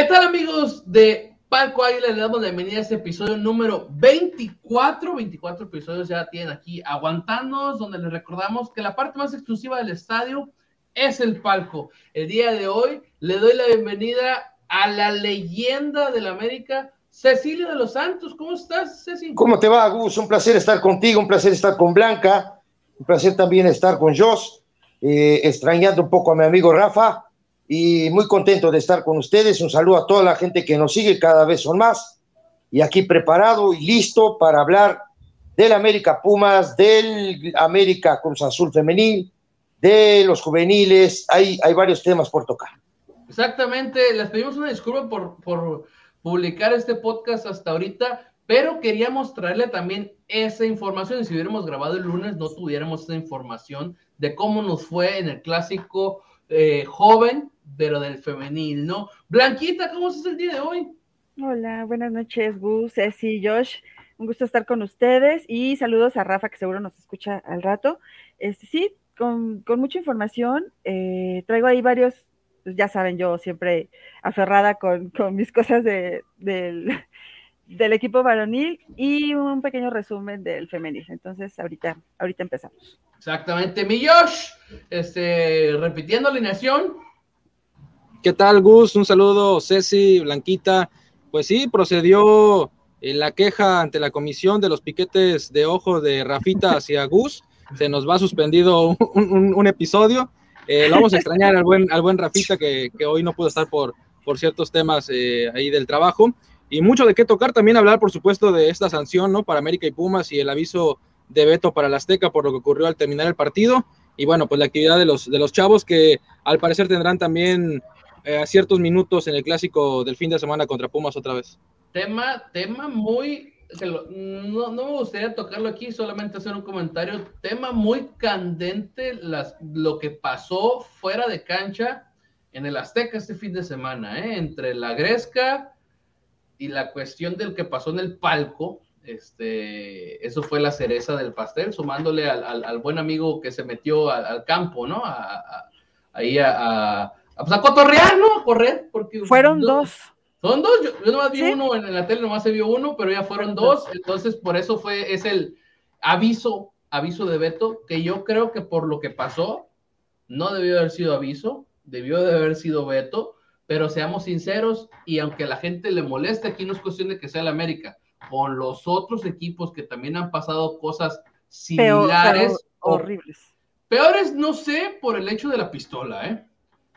¿Qué tal amigos de Palco Águila? Le damos la bienvenida a este episodio número 24. 24 episodios ya tienen aquí aguantándonos, donde les recordamos que la parte más exclusiva del estadio es el palco. El día de hoy le doy la bienvenida a la leyenda del América, Cecilio de los Santos. ¿Cómo estás, Cecilio? ¿Cómo te va, Gus? Un placer estar contigo, un placer estar con Blanca, un placer también estar con Jos, eh, extrañando un poco a mi amigo Rafa y muy contento de estar con ustedes. Un saludo a toda la gente que nos sigue, cada vez son más. Y aquí preparado y listo para hablar del América Pumas, del América Cruz Azul Femenil, de los juveniles. Hay, hay varios temas por tocar. Exactamente, les pedimos una disculpa por, por publicar este podcast hasta ahorita, pero queríamos traerle también esa información. Si hubiéramos grabado el lunes, no tuviéramos esa información de cómo nos fue en el clásico eh, joven, pero del femenil, ¿no? Blanquita, ¿cómo estás el día de hoy? Hola, buenas noches, Gus, Ceci, Josh. Un gusto estar con ustedes y saludos a Rafa, que seguro nos escucha al rato. Este, sí, con, con mucha información. Eh, traigo ahí varios pues ya saben, yo siempre aferrada con, con mis cosas de, del, del, equipo varonil y un pequeño resumen del femenil. Entonces, ahorita, ahorita empezamos. Exactamente, mi Josh, este, repitiendo alineación. ¿Qué tal, Gus? Un saludo, Ceci, Blanquita. Pues sí, procedió eh, la queja ante la comisión de los piquetes de ojo de Rafita hacia Gus. Se nos va suspendido un, un, un episodio eh, lo vamos a extrañar al buen, al buen Rafita, que, que hoy no pudo estar por, por ciertos temas eh, ahí del trabajo. Y mucho de qué tocar, también hablar, por supuesto, de esta sanción, ¿no? Para América y Pumas y el aviso de veto para la Azteca por lo que ocurrió al terminar el partido. Y bueno, pues la actividad de los, de los chavos que al parecer tendrán también eh, ciertos minutos en el clásico del fin de semana contra Pumas otra vez. Tema, tema muy no, no, me gustaría tocarlo aquí, solamente hacer un comentario. Tema muy candente, las, lo que pasó fuera de cancha en el Azteca este fin de semana, ¿eh? entre la Gresca y la cuestión del que pasó en el palco. Este, eso fue la cereza del pastel, sumándole al, al, buen amigo que se metió al, campo, ¿no? A, a, ahí a, a, pues a cotorrear, ¿no? A correr. Porque Fueron dos son dos, yo, yo nomás vi ¿Sí? uno en la tele, nomás se vio uno, pero ya fueron dos, entonces por eso fue, es el aviso, aviso de veto, que yo creo que por lo que pasó, no debió haber sido aviso, debió de haber sido veto, pero seamos sinceros, y aunque a la gente le moleste, aquí no es cuestión de que sea el América, con los otros equipos que también han pasado cosas similares. Peor, horribles. Peores, no sé, por el hecho de la pistola, ¿eh?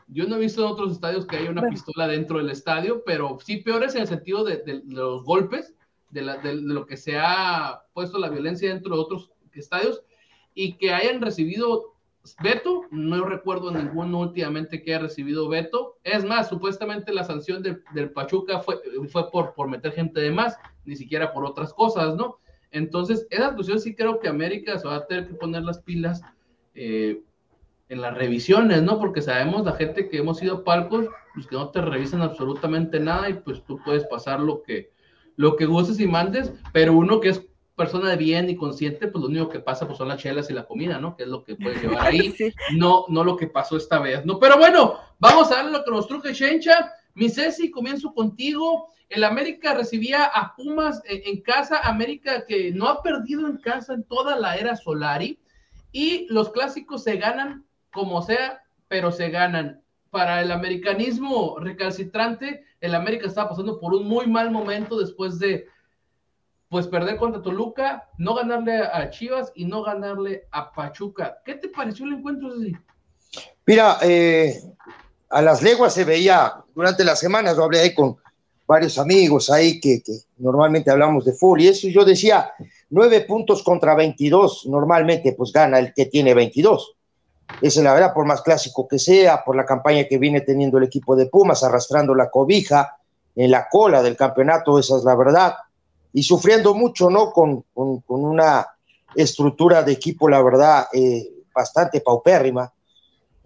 Yo no he visto en otros estadios que haya una bueno. pistola dentro del estadio, pero sí peores en el sentido de, de, de los golpes, de, la, de, lo que se ha puesto la violencia dentro de otros estadios y que hayan recibido veto. No recuerdo ninguno últimamente que haya recibido veto. Es más, supuestamente la sanción de, del Pachuca fue, fue por, por meter gente de más, ni siquiera por otras cosas, ¿no? Entonces, esa situación sí creo que América se va a tener que poner las pilas. Eh, en las revisiones, ¿no? Porque sabemos la gente que hemos ido a palcos, pues que no te revisan absolutamente nada y pues tú puedes pasar lo que, lo que gustes y mandes, pero uno que es persona de bien y consciente, pues lo único que pasa pues son las chelas y la comida, ¿no? Que es lo que puedes llevar ahí, sí. no, no lo que pasó esta vez, ¿no? Pero bueno, vamos a darle lo que nos truje Shencha. Mi Ceci, comienzo contigo. El América recibía a Pumas en, en casa, América que no ha perdido en casa en toda la era Solari, y los clásicos se ganan como sea, pero se ganan. Para el americanismo recalcitrante, el América estaba pasando por un muy mal momento después de pues perder contra Toluca, no ganarle a Chivas y no ganarle a Pachuca. ¿Qué te pareció el encuentro así? Mira, eh, a las leguas se veía durante las semanas, lo hablé ahí con varios amigos ahí que, que normalmente hablamos de fútbol y eso yo decía, nueve puntos contra 22, normalmente pues gana el que tiene 22 esa es la verdad, por más clásico que sea, por la campaña que viene teniendo el equipo de Pumas, arrastrando la cobija en la cola del campeonato, esa es la verdad, y sufriendo mucho, ¿no? Con, con, una estructura de equipo, la verdad, eh, bastante paupérrima,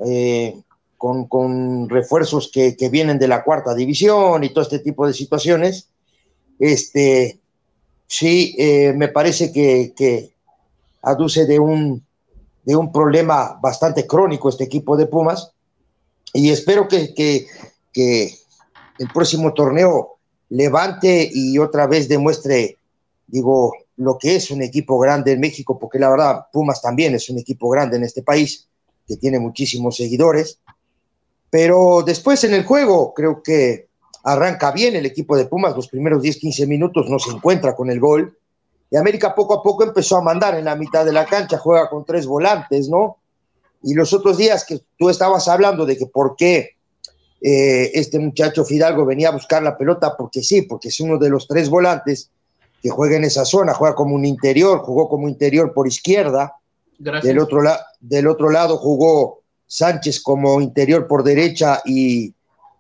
eh, con, con, refuerzos que, que, vienen de la cuarta división y todo este tipo de situaciones. Este, sí, eh, me parece que, que aduce de un de un problema bastante crónico este equipo de Pumas y espero que, que, el próximo torneo levante y otra vez demuestre, digo, lo que es un equipo grande en México, porque la verdad, Pumas también es un equipo grande en este país, que tiene muchísimos seguidores. Pero después en el juego, creo que arranca bien el equipo de Pumas, los primeros 10, 15 minutos no se encuentra con el gol. Y América poco a poco empezó a mandar en la mitad de la cancha, juega con tres volantes, ¿no? Y los otros días que tú estabas hablando de que por qué eh, este muchacho Fidalgo venía a buscar la pelota, porque sí, porque es uno de los tres volantes que juega en esa zona, juega como un interior, jugó como interior por izquierda. Del otro, del otro lado jugó Sánchez como interior por derecha y,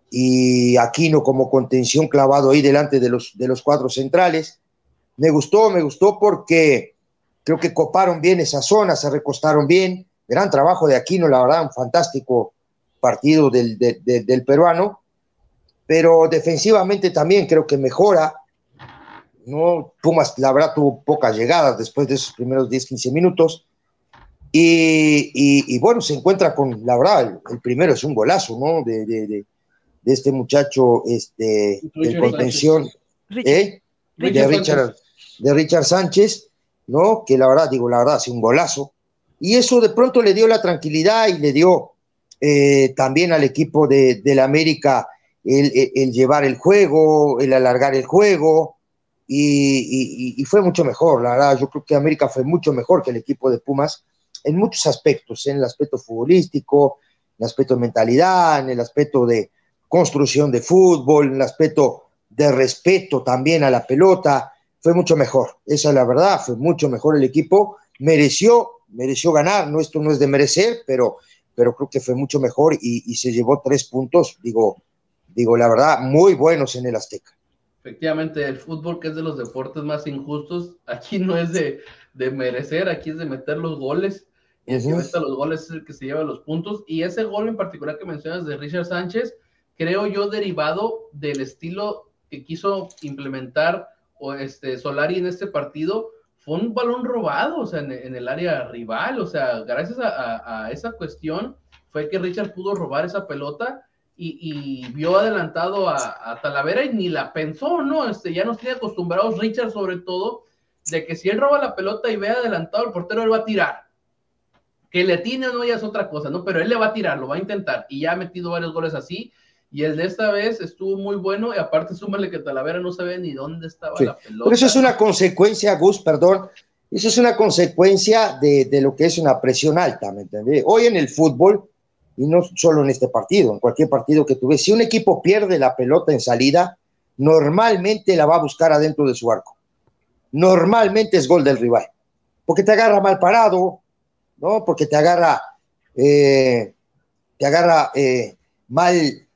y Aquino como contención clavado ahí delante de los, de los cuatro centrales. Me gustó, me gustó porque creo que coparon bien esa zona, se recostaron bien. Gran trabajo de Aquino, la verdad, un fantástico partido del, del peruano. Pero defensivamente también creo que mejora ¿no? Pumas, la verdad, tuvo pocas llegadas después de esos primeros 10, 15 minutos. Y, bueno, se encuentra con, la verdad, el, primero es un golazo, ¿no? De, de, este muchacho este, de contención, ¿eh? de, Richard, de Richard Sánchez, ¿no? Que la verdad, digo, la verdad, es un golazo. Y eso de pronto le dio la tranquilidad y le dio eh, también al equipo de, la América el, llevar el juego, el alargar el juego, y, fue mucho mejor, la verdad, yo creo que América fue mucho mejor que el equipo de Pumas en muchos aspectos, en el aspecto futbolístico, en el aspecto de mentalidad, en el aspecto de construcción de fútbol, en el aspecto de respeto también a la pelota, fue mucho mejor, esa es la verdad, fue mucho mejor el equipo, mereció, mereció ganar, no, esto no es de merecer, pero, pero creo que fue mucho mejor y, y se llevó tres puntos, digo, digo, la verdad, muy buenos en el Azteca efectivamente, el fútbol, que es de los deportes más injustos, aquí no es de, merecer, aquí es de meter los goles. Y el que los goles es el que se lleva los puntos. Y ese gol en particular que mencionas de Richard Sánchez, creo yo derivado del estilo que quiso implementar o este Solari en este partido, fue un balón robado, o sea, en, el área rival, o sea, gracias a, esa cuestión fue que Richard pudo robar esa pelota y, vio adelantado a, Talavera y ni la pensó, ¿no? Este, ya nos tiene acostumbrados Richard sobre todo, de que si él roba la pelota y ve adelantado al portero, él va a tirar. Que le tiene o no ya es otra cosa, ¿no? Pero él le va a tirar, lo va a intentar y ya ha metido varios goles así. Y el de esta vez estuvo muy bueno y aparte súmale que Talavera no sabía ni dónde estaba la pelota. Pero eso es una consecuencia, Gus, perdón, eso es una consecuencia de, de lo que es una presión alta, ¿me entendés? Hoy en el fútbol, y no solo en este partido, en cualquier partido que tuve. Si un equipo pierde la pelota en salida, normalmente la va a buscar adentro de su arco. Normalmente es gol del rival, porque te agarra mal parado, ¿no? Porque te agarra, eh, te agarra eh, mal,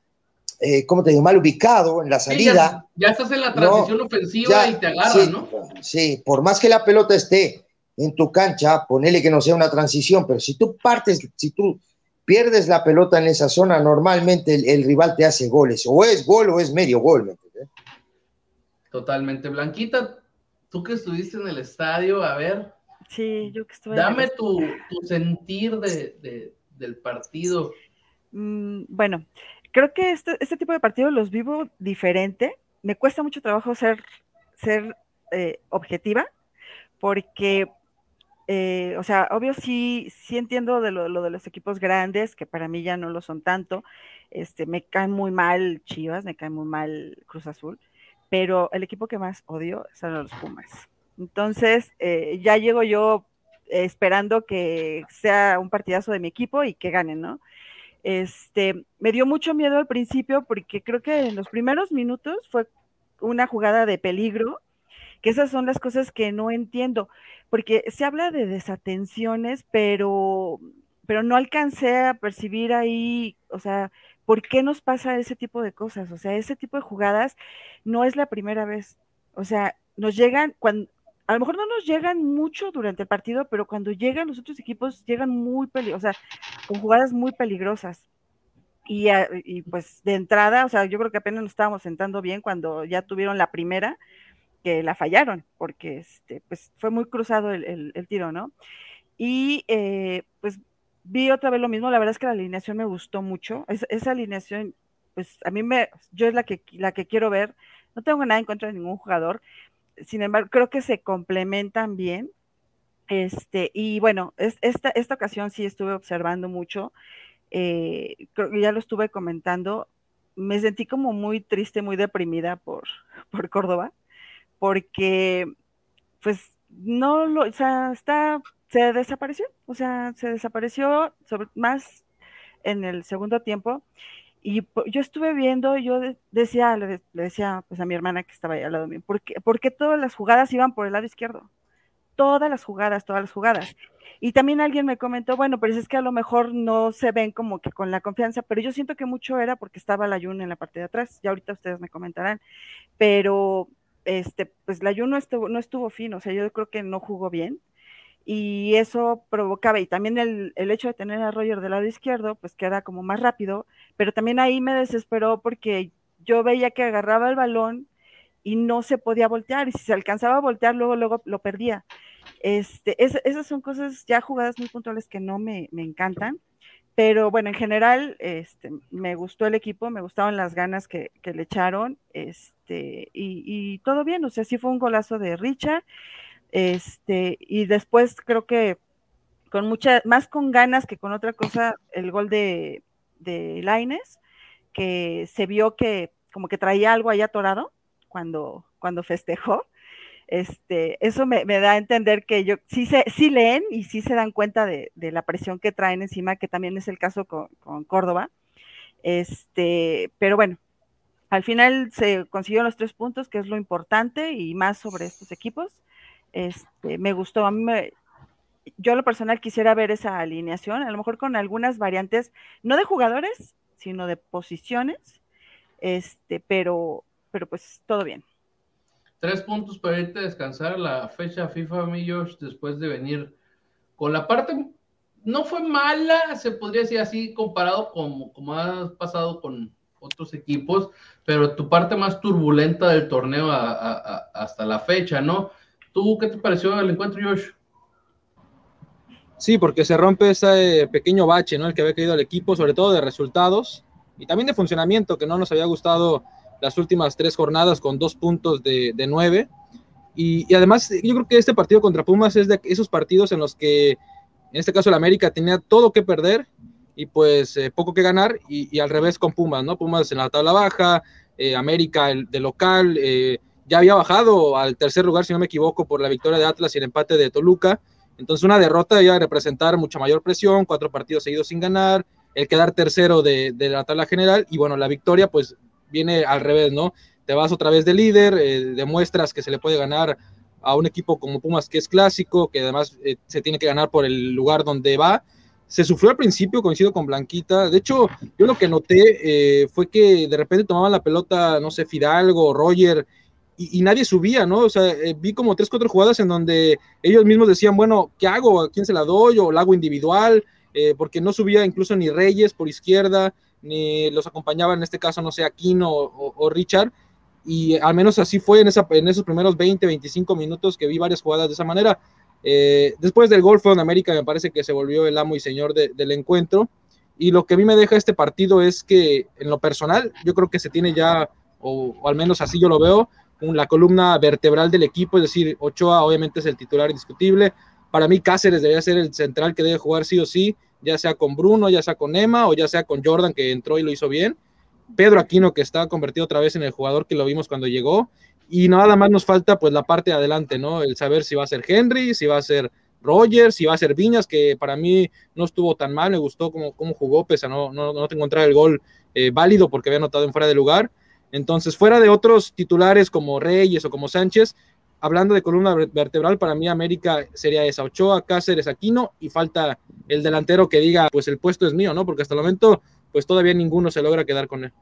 eh, ¿cómo te digo? Mal ubicado en la salida. ya, estás en la transición ofensiva y te agarra, ¿no? Sí, por más que la pelota esté en tu cancha, ponele que no sea una transición, pero si tú partes, si tú pierdes la pelota en esa zona, normalmente el, rival te hace goles. O es gol o es medio gol. Totalmente. Blanquita, tú que estuviste en el estadio, a ver. Sí, yo que estuve. Dame tu, sentir del partido. Mm, bueno, creo que este, este, tipo de partidos los vivo diferente. Me cuesta mucho trabajo ser, eh, objetiva, porque eh, o sea, obvio sí, sí entiendo de lo, de los equipos grandes, que para mí ya no lo son tanto. Este, me caen muy mal Chivas, me cae muy mal Cruz Azul, pero el equipo que más odio son los Pumas. Entonces, eh, ya llego yo esperando que sea un partidazo de mi equipo y que ganen, ¿no? Este, me dio mucho miedo al principio porque creo que en los primeros minutos fue una jugada de peligro que esas son las cosas que no entiendo, porque se habla de desatenciones, pero, pero no alcancé a percibir ahí, o sea, ¿por qué nos pasa ese tipo de cosas? O sea, ese tipo de jugadas no es la primera vez. O sea, nos llegan cuando, a lo mejor no nos llegan mucho durante el partido, pero cuando llegan los otros equipos llegan muy peligrosos, o sea, con jugadas muy peligrosas. Y, y, pues de entrada, o sea, yo creo que apenas nos estábamos sentando bien cuando ya tuvieron la primera, que la fallaron, porque este, pues fue muy cruzado el, tiro, ¿no? Y eh, pues vi otra vez lo mismo, la verdad es que la alineación me gustó mucho, esa alineación pues a mí me, yo es la que, la que quiero ver. No tengo nada en contra de ningún jugador. Sin embargo, creo que se complementan bien. Este, y bueno, es, esta, esta ocasión sí estuve observando mucho. Eh, creo que ya lo estuve comentando. Me sentí como muy triste, muy deprimida por, por Córdoba, porque pues no lo, o sea, está, se desapareció, o sea, se desapareció sobre, más en el segundo tiempo y yo estuve viendo, yo decía, le, decía pues a mi hermana que estaba ahí al lado mío, ¿por qué, ¿por qué todas las jugadas iban por el lado izquierdo? Todas las jugadas, todas las jugadas. Y también alguien me comentó, bueno, pero es que a lo mejor no se ven como que con la confianza, pero yo siento que mucho era porque estaba la Jun en la parte de atrás, ya ahorita ustedes me comentarán, pero este, pues la Jun no estuvo, no estuvo fino, o sea, yo creo que no jugó bien, y eso provocaba, y también el, el, hecho de tener a Roger del lado izquierdo, pues que era como más rápido, pero también ahí me desesperó porque yo veía que agarraba el balón y no se podía voltear, y si se alcanzaba a voltear, luego, luego lo perdía. Este, es, esas son cosas ya jugadas muy puntuales que no me, me encantan, pero bueno, en general, este, me gustó el equipo, me gustaban las ganas que, que le echaron, este, y, y, todo bien, o sea, sí fue un golazo de Richard, este, y después creo que con mucha, más con ganas que con otra cosa, el gol de, de Laines, que se vio que como que traía algo ahí atorado cuando, cuando festejó. Este, eso me, da a entender que yo sí, se, sí leen y sí se dan cuenta de, de, la presión que traen encima, que también es el caso con, con Córdoba. Este, pero bueno, al final se consiguieron los tres puntos, que es lo importante, y más sobre estos equipos. Este, me gustó, a mí me, yo a lo personal quisiera ver esa alineación, a lo mejor con algunas variantes, no de jugadores, sino de posiciones, este, pero, pero pues todo bien. Tres puntos para irte a descansar la fecha FIFA, Millos, después de venir con la parte, no fue mala, se podría decir así, comparado con como ha pasado con otros equipos, pero tu parte más turbulenta del torneo hasta la fecha, ¿no? ¿Tú qué te pareció el encuentro, Josh? Sí, porque se rompe ese pequeño bache, ¿no? El que había caído el equipo, sobre todo de resultados y también de funcionamiento, que no nos había gustado las últimas tres jornadas con dos puntos de, nueve. Y, y, además, yo creo que este partido contra Pumas es de esos partidos en los que, en este caso, el América tenía todo que perder y pues eh, poco que ganar, y, y, al revés con Pumas, ¿no? Pumas en la tabla baja, eh, América el, de local, eh, ya había bajado al tercer lugar, si no me equivoco, por la victoria de Atlas y el empate de Toluca. Entonces una derrota iba a representar mucha mayor presión, cuatro partidos seguidos sin ganar, el quedar tercero de, la tabla general y bueno, la victoria pues viene al revés, ¿no? Te vas otra vez de líder, eh, demuestras que se le puede ganar a un equipo como Pumas que es clásico, que además eh, se tiene que ganar por el lugar donde va. Se sufrió al principio, coincido con Blanquita. De hecho, yo lo que noté eh, fue que de repente tomaban la pelota, no sé, Fidalgo, Roger, y, y, nadie subía, ¿no? O sea, eh, vi como tres, cuatro jugadas en donde ellos mismos decían, bueno, ¿qué hago? ¿A quién se la doy? ¿O la hago individual? Eh, porque no subía incluso ni Reyes por izquierda, ni los acompañaba en este caso, no sé, Aquino o, o Richard. Y al menos así fue en, esa, en esos primeros 20, 25 minutos que vi varias jugadas de esa manera. Eh, después del gol fue en América, me parece que se volvió el amo y señor de, del encuentro. Y lo que a mí me deja este partido es que, en lo personal, yo creo que se tiene ya, o, o al menos así yo lo veo, la columna vertebral del equipo, es decir, Ochoa obviamente es el titular indiscutible. Para mí Cáceres debería ser el central que debe jugar sí o sí, ya sea con Bruno, ya sea con Emma o ya sea con Jordan que entró y lo hizo bien. Pedro Aquino que está convertido otra vez en el jugador que lo vimos cuando llegó. Y nada más nos falta pues la parte de adelante, ¿no? El saber si va a ser Henry, si va a ser Rogers, si va a ser Viñas, que para mí no estuvo tan mal, me gustó cómo, cómo jugó, pese a no, no, no encontrar el gol eh, válido porque había anotado en fuera de lugar entonces, fuera de otros titulares como Reyes o como Sánchez, hablando de columna vertebral, para mí América sería esa, Ochoa, Cáceres, Aquino, y falta el delantero que diga, pues el puesto es mío, ¿no? Porque hasta el momento, pues todavía ninguno se logra quedar con él.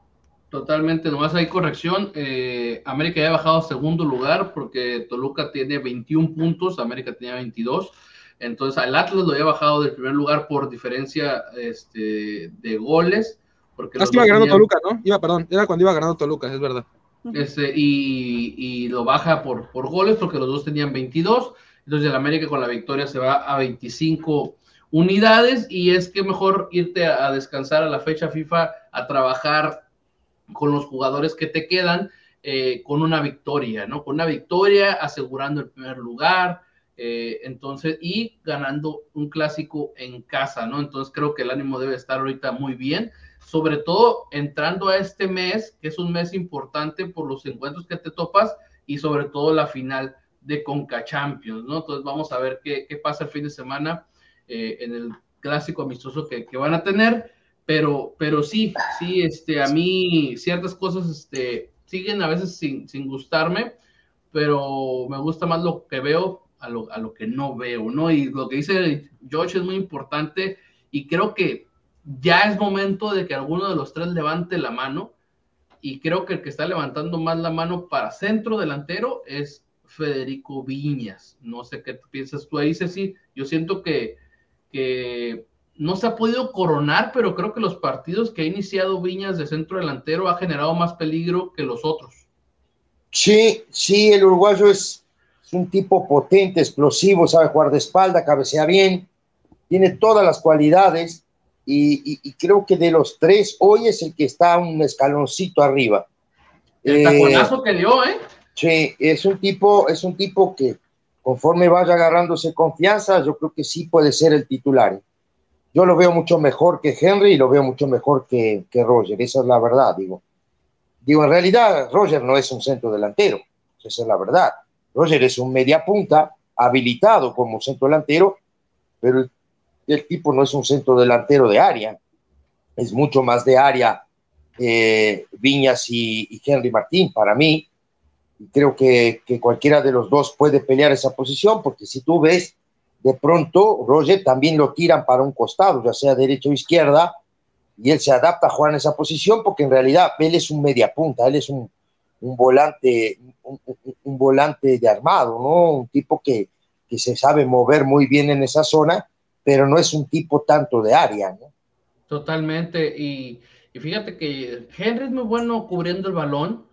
Totalmente, nomás hay corrección. Eh, América ya ha bajado a segundo lugar porque Toluca tiene 21 puntos, América tenía 22. Entonces al Atlas lo había bajado del primer lugar por diferencia este, de goles. Porque ah, iba ganando tenían... Toluca, ¿no? Iba, perdón, era cuando iba ganando Toluca, es verdad. Este, y, y, lo baja por, por goles porque los dos tenían 22. Entonces el América con la victoria se va a 25 unidades y es que mejor irte a, a descansar a la fecha FIFA a trabajar con los jugadores que te quedan, eh, con una victoria, ¿no? Con una victoria asegurando el primer lugar, eh, entonces, y ganando un clásico en casa, ¿no? Entonces creo que el ánimo debe estar ahorita muy bien, sobre todo entrando a este mes, que es un mes importante por los encuentros que te topas y sobre todo la final de Conca Champions, ¿no? Entonces vamos a ver qué, qué pasa el fin de semana eh, en el clásico amistoso que, que, van a tener, pero, pero sí, sí, este, a mí ciertas cosas este, siguen a veces sin, sin gustarme, pero me gusta más lo que veo a lo, a lo que no veo, ¿no? Y lo que dice Josh es muy importante y creo que ya es momento de que alguno de los tres levante la mano y creo que el que está levantando más la mano para centro delantero es Federico Viñas. No sé qué piensas tú ahí, Ceci. Yo siento que, que no se ha podido coronar, pero creo que los partidos que ha iniciado Viñas de centro delantero ha generado más peligro que los otros. Sí, sí, el uruguayo es, es un tipo potente, explosivo, sabe jugar de espalda, cabecea bien, tiene todas las cualidades y, y, y, creo que de los tres, hoy es el que está un escaloncito arriba. El taconazo eh, que dio, ¿eh? Sí, es un tipo, es un tipo que conforme vaya agarrándose confianza, yo creo que sí puede ser el titular. Yo lo veo mucho mejor que Henry y lo veo mucho mejor que, que Roger, esa es la verdad, digo. Digo, en realidad, Roger no es un centro delantero, esa es la verdad. Roger es un media punta, habilitado como centro delantero, pero el, el tipo no es un centro delantero de área, es mucho más de área eh, Viñas y, Henry Martín para mí. Creo que, cualquiera de los dos puede pelear esa posición, porque si tú ves, de pronto Roger también lo tiran para un costado, ya sea derecha o izquierda, y él se adapta a jugar en esa posición, porque en realidad él es un media punta, él es un, volante, un, un, volante de armado, ¿no? Un tipo que, que se sabe mover muy bien en esa zona pero no es un tipo tanto de área, ¿no? Totalmente, y, y, fíjate que Henry es muy bueno cubriendo el balón,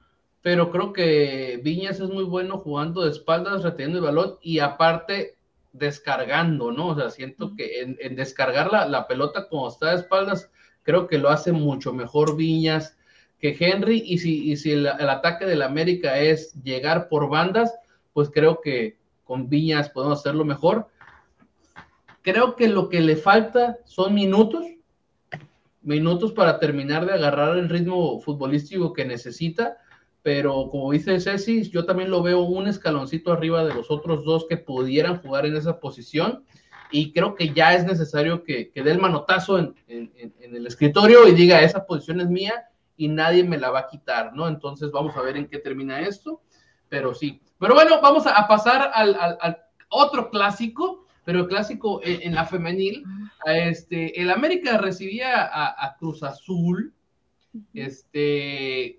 pero creo que Viñas es muy bueno jugando de espaldas, reteniendo el balón y aparte descargando, ¿no? O sea, siento que en, en descargar la, la, pelota como está de espaldas, creo que lo hace mucho mejor Viñas que Henry, y si, y si el, el ataque del América es llegar por bandas, pues creo que con Viñas podemos hacerlo mejor Creo que lo que le falta son minutos, minutos para terminar de agarrar el ritmo futbolístico que necesita, pero como dice Ceci, yo también lo veo un escaloncito arriba de los otros dos que pudieran jugar en esa posición y creo que ya es necesario que, que dé el manotazo en, en, en, el escritorio y diga, esa posición es mía y nadie me la va a quitar, ¿no? Entonces vamos a ver en qué termina esto, pero sí. Pero bueno, vamos a, pasar al, al, al otro clásico pero el clásico en, en la femenil, este, el América recibía a, a, Cruz Azul, este,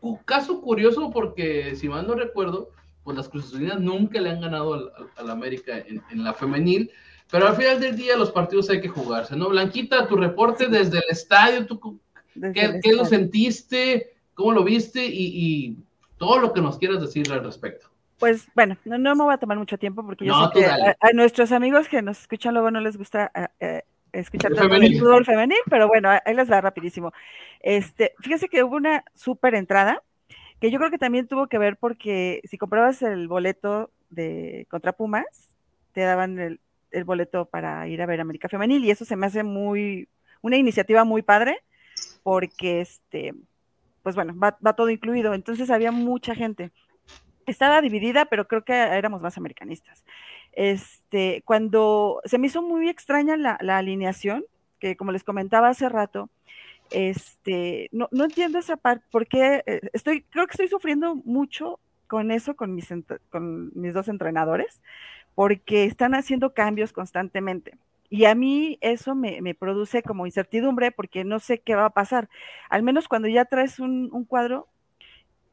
un caso curioso porque, si mal no recuerdo, pues las Cruz Azulinas nunca le han ganado al, al, al América en, en, la femenil, pero al final del día los partidos hay que jugarse, ¿no? Blanquita, tu reporte desde el estadio, ¿tú, desde ¿qué, el ¿qué lo sentiste? ¿Cómo lo viste? Y, y todo lo que nos quieras decir al respecto pues bueno, no, no, me voy a tomar mucho tiempo porque yo no, sé que a, a, nuestros amigos que nos escuchan luego no les gusta eh, escuchar tanto el fútbol femenil, pero bueno, ahí les va rapidísimo. Este, fíjese que hubo una súper entrada que yo creo que también tuvo que ver porque si comprabas el boleto de contra Pumas, te daban el, el boleto para ir a ver América Femenil y eso se me hace muy, una iniciativa muy padre porque este, pues bueno, va, va todo incluido, entonces había mucha gente estaba dividida, pero creo que éramos más americanistas. Este, cuando se me hizo muy extraña la, alineación, que como les comentaba hace rato, este, no, no entiendo esa parte, porque eh, estoy, creo que estoy sufriendo mucho con eso, con mis, dos entrenadores, porque están haciendo cambios constantemente. Y a mí eso me, produce como incertidumbre porque no sé qué va a pasar. Al menos cuando ya traes un cuadro,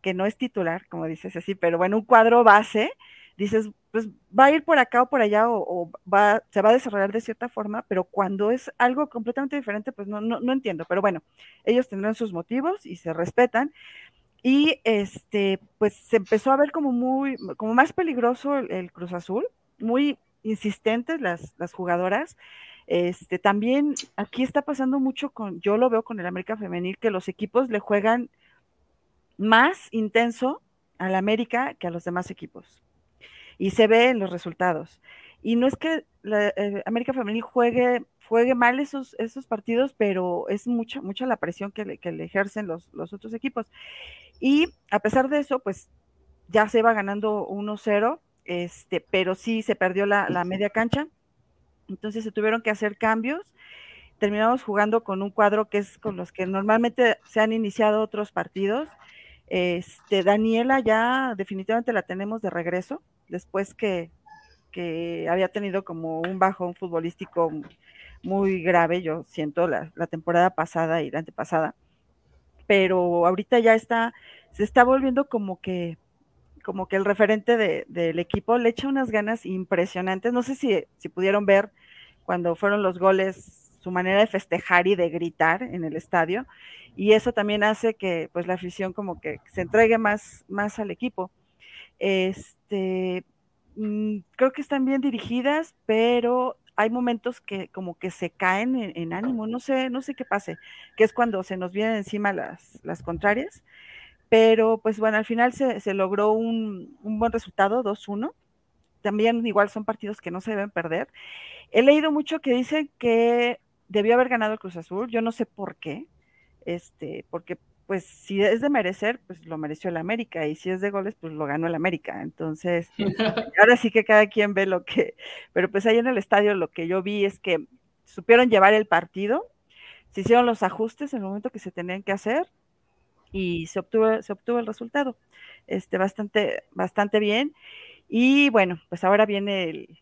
que no es titular, como dices así, pero bueno, un cuadro base, dices, pues va a ir por acá o por allá o, va, se va a desarrollar de cierta forma, pero cuando es algo completamente diferente, pues no, no, no entiendo, pero bueno, ellos tendrán sus motivos y se respetan. Y este, pues se empezó a ver como muy, como más peligroso el, el Cruz Azul, muy insistentes las, las jugadoras. Este, también aquí está pasando mucho con, yo lo veo con el América Femenil, que los equipos le juegan más intenso al América que a los demás equipos. Y se ve en los resultados. Y no es que la eh, América Femenil juegue, juegue mal esos, esos partidos, pero es mucha, mucha la presión que le, que le ejercen los, los, otros equipos. Y a pesar de eso, pues ya se va ganando 1-0, este, pero sí se perdió la, la media cancha. Entonces se tuvieron que hacer cambios terminamos jugando con un cuadro que es con los que normalmente se han iniciado otros partidos este, Daniela ya definitivamente la tenemos de regreso, después que, había tenido como un bajón futbolístico muy grave, yo siento, la, temporada pasada y la antepasada. Pero ahorita ya está, se está volviendo como que, como que el referente del equipo le echa unas ganas impresionantes. No sé si, si pudieron ver cuando fueron los goles, su manera de festejar y de gritar en el estadio y eso también hace que pues la afición como que se entregue más, más al equipo. Este, mm, creo que están bien dirigidas, pero hay momentos que como que se caen en, ánimo, no sé, no sé qué pase, que es cuando se nos vienen encima las, las contrarias, pero pues bueno, al final se, se logró un, un, buen resultado, 2-1. También igual son partidos que no se deben perder. He leído mucho que dicen que debió haber ganado el Cruz Azul, yo no sé por qué, este, porque pues si es de merecer, pues lo mereció el América, y si es de goles, pues lo ganó el América. Entonces, ahora sí que cada quien ve lo que, pero pues ahí en el estadio lo que yo vi es que supieron llevar el partido, se hicieron los ajustes en el momento que se tenían que hacer y se obtuvo, se obtuvo el resultado. Este, bastante, bastante bien. Y bueno, pues ahora viene el,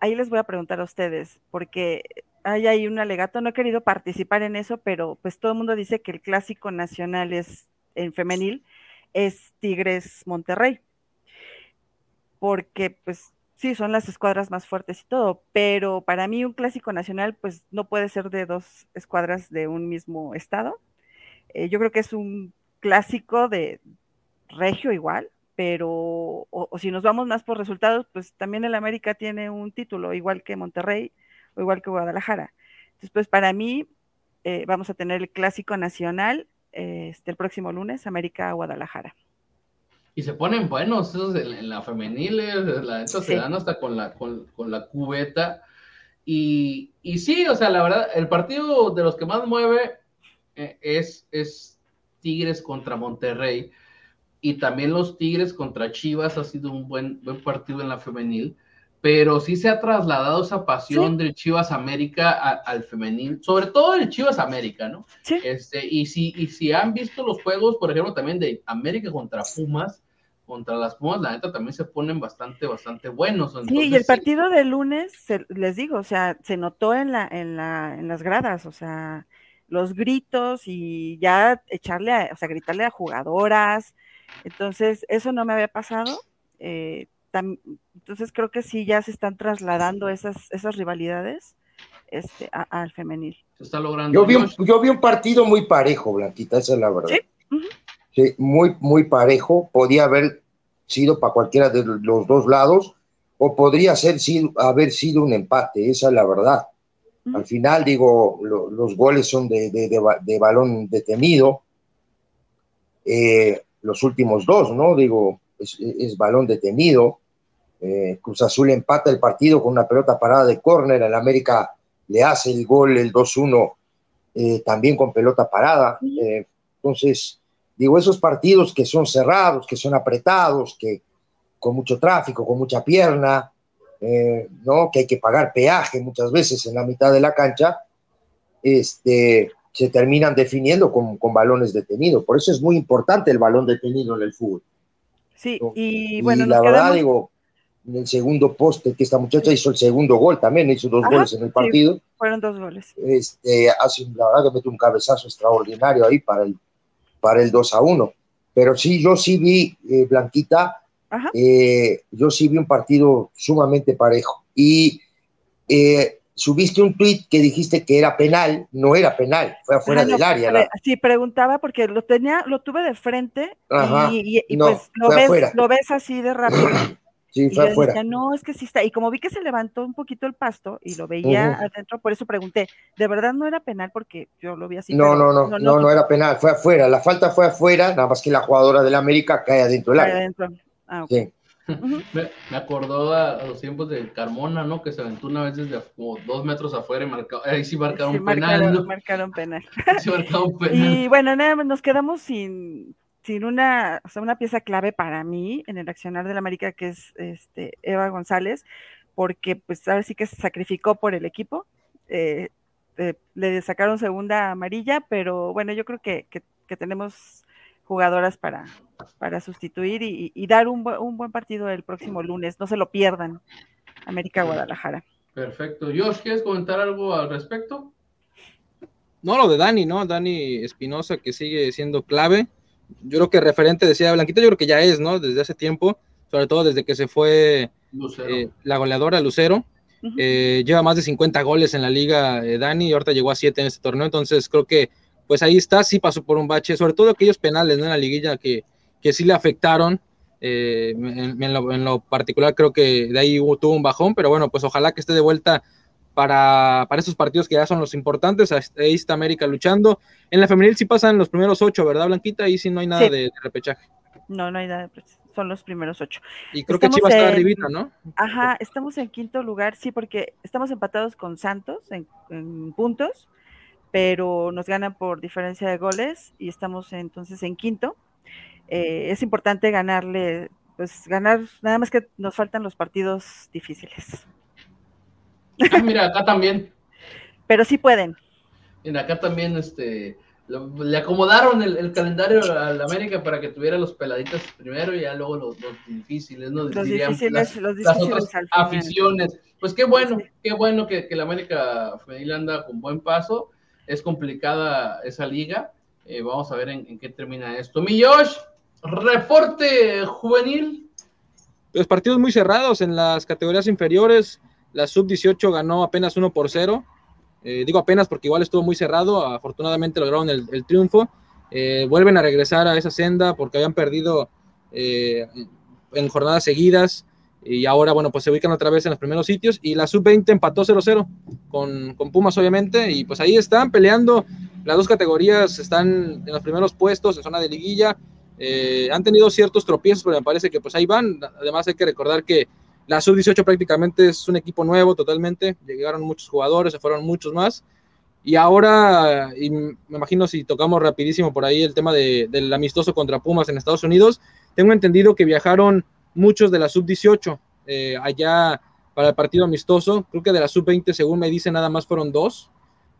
ahí les voy a preguntar a ustedes, porque hay ahí un alegato, no he querido participar en eso, pero pues todo el mundo dice que el clásico nacional es en femenil, es Tigres Monterrey, porque pues sí, son las escuadras más fuertes y todo, pero para mí un clásico nacional pues no puede ser de dos escuadras de un mismo estado. Eh, yo creo que es un clásico de regio igual, pero o, o, si nos vamos más por resultados, pues también el América tiene un título igual que Monterrey o igual que Guadalajara. Entonces, pues para mí eh, vamos a tener el clásico nacional este, el próximo lunes, América-Guadalajara. Y se ponen buenos esos en, la femenil, eh, la se dan hasta con la, con, la cubeta. Y, y, sí, o sea, la verdad, el partido de los que más mueve eh, es, es Tigres contra Monterrey. Y también los Tigres contra Chivas ha sido un buen, buen partido en la femenil pero sí se ha trasladado esa pasión del Chivas América al femenil, sobre todo el Chivas América, ¿no? Sí. Este, y, si, y si han visto los juegos, por ejemplo, también de América contra Pumas, contra las Pumas, la neta también se ponen bastante, bastante buenos. sí, y el partido de lunes, les digo, o sea, se notó en, la, en, la, en las gradas, o sea, los gritos y ya echarle, a, o sea, gritarle a jugadoras. Entonces, eso no me había pasado. Eh, entonces creo que sí ya se están trasladando esas, esas rivalidades este, al femenil. Se está logrando. Yo vi, un, yo vi un partido muy parejo, Blanquita, esa es la verdad. Sí, muy, muy parejo. Podía haber sido para cualquiera de los dos lados o podría ser, haber sido un empate, esa es la verdad. Al final, digo, los goles son de, de, balón detenido. Eh, los últimos dos, ¿no? Digo, es, balón detenido. Eh, Cruz Azul empata el partido con una pelota parada de córner. El América le hace el gol, el 2-1, eh, también con pelota parada. Eh, entonces, digo, esos partidos que son cerrados, que son apretados, que con mucho tráfico, con mucha pierna, ¿no? que hay que pagar peaje muchas veces en la mitad de la cancha, este, se terminan definiendo con, con balones detenidos. Por eso es muy importante el balón detenido en el fútbol. Sí, y bueno, la verdad, digo, en el segundo poste, que esta muchacha hizo el segundo gol también, hizo dos goles en el partido. fueron dos goles. Este, hace, la verdad que mete un cabezazo extraordinario ahí para el, para el 2 a 1. Pero sí, yo sí vi, eh, Blanquita, eh, yo sí vi un partido sumamente parejo. Y eh, subiste un tuit que dijiste que era penal, no era penal, fue afuera del área. Sí, preguntaba porque lo tenía, lo tuve de frente y, pues lo ves, lo ves así de rápido. Sí, y fue yo afuera. decía, no, es que sí está. Y como vi que se levantó un poquito el pasto y lo veía adentro, por eso pregunté, ¿de verdad no era penal? Porque yo lo vi así. No, no, no, no, no era penal, fue afuera. La falta fue afuera, nada más que la jugadora del América cae adentro del área. adentro. Ah, ok. Sí. Me, me acordó a, a los tiempos de Carmona, ¿no? Que se aventó una vez desde como dos metros afuera y marcó, ahí sí marcaron Sí, penal, marcaron, ¿no? marcaron penal. Sí marcaron penal. Y bueno, nada más nos quedamos sin, sin una, o sea, una pieza clave para mí en el accionar del América, que es este Eva González, porque pues ahora sí que se sacrificó por el equipo. eh, eh, le sacaron segunda amarilla, pero bueno, yo creo que, que- que tenemos jugadoras para, para sustituir y, y dar un, bu- un buen partido el próximo lunes. No se lo pierdan. América Guadalajara. Perfecto. Josh, ¿quieres comentar algo al respecto? No, lo de Dani, ¿no? Dani Espinosa, que sigue siendo clave. Yo creo que referente, decía Blanquita, yo creo que ya es, ¿no? Desde hace tiempo, sobre todo desde que se fue Lucero. eh, la goleadora Lucero. Eh, lleva más de 50 goles en la liga eh, Dani y ahorita llegó a 7 en este torneo, entonces creo que pues ahí está, sí pasó por un bache, sobre todo aquellos penales ¿no? en la liguilla que, que sí le afectaron, eh, en, en lo, en, lo, particular creo que de ahí hubo, tuvo un bajón, pero bueno, pues ojalá que esté de vuelta para, para esos partidos que ya son los importantes, ahí está América luchando, en la femenil sí pasan los primeros ocho, ¿verdad Blanquita? Ahí sí no hay nada Sí. de, de, repechaje. No, no hay nada, son los primeros ocho. Y creo estamos que Chivas en, está arribita, ¿no? Ajá, estamos en quinto lugar, sí, porque estamos empatados con Santos en, en, puntos, pero nos ganan por diferencia de goles y estamos entonces en quinto. Eh, es importante ganarle, pues ganar, nada más que nos faltan los partidos difíciles. Ah, mira, acá también. Pero sí pueden. Mira, acá también, este, le acomodaron el, el, calendario a la América para que tuviera los peladitos primero y ya luego los, los difíciles, ¿no? Los Dirían difíciles, las, los difíciles las otras aficiones. Pues qué bueno, sí. qué bueno que, que, la América femenil anda con buen paso. Es complicada esa liga. Eh, vamos a ver en, qué termina esto. Mi Josh, reporte juvenil. Los partidos muy cerrados en las categorías inferiores. La sub-18 ganó apenas 1 por 0. Eh, digo apenas porque igual estuvo muy cerrado, afortunadamente lograron el, triunfo, eh, vuelven a regresar a esa senda porque habían perdido en jornadas seguidas y ahora, bueno, pues se ubican otra vez en los primeros sitios y la sub-20 empató 0-0 con, con, Pumas, obviamente, y pues ahí están peleando, las dos categorías están en los primeros puestos en zona de liguilla, eh, han tenido ciertos tropiezos, pero me parece que pues ahí van, además hay que recordar que la sub-18 prácticamente es un equipo nuevo totalmente, llegaron muchos jugadores, se fueron muchos más. Y ahora, y me imagino si tocamos rapidísimo por ahí el tema de, del amistoso contra Pumas en Estados Unidos, tengo entendido que viajaron muchos de la sub-18 eh, allá para el partido amistoso. Creo que de la sub-20, según me dice, nada más fueron dos,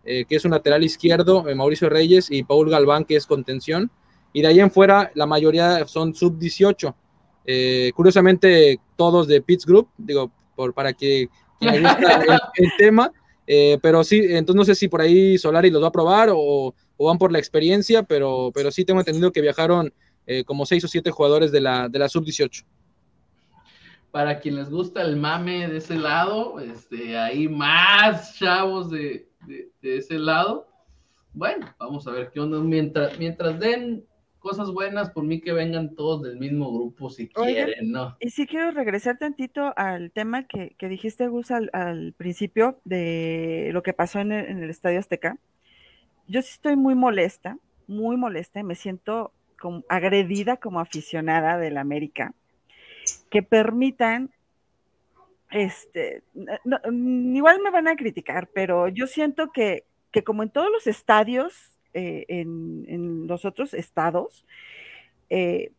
eh, que es un lateral izquierdo, eh, Mauricio Reyes, y Paul Galván, que es contención. Y de ahí en fuera, la mayoría son sub-18. Eh, curiosamente, todos de Pitts Group, digo, por, para que, el, el, tema, pero sí, entonces no sé si por ahí Solari los va a probar o, o van por la experiencia, pero, pero sí tengo entendido que viajaron como seis o siete jugadores de la, de la sub-18. Para quien les gusta el mame de ese lado, este, hay más chavos de, de, de ese lado. Bueno, vamos a ver qué onda. Mientras, mientras den cosas buenas, por mí que vengan todos del mismo grupo si Oigan, quieren, ¿no? Y sí quiero regresar tantito al tema que, que dijiste, Gus, al, al, principio de lo que pasó en el, en el, Estadio Azteca. Yo sí estoy muy molesta, muy molesta, y me siento como agredida como aficionada del América, que permitan, este, no, igual me van a criticar, pero yo siento que, que como en todos los estadios, eh, en, en, los otros estados, eh,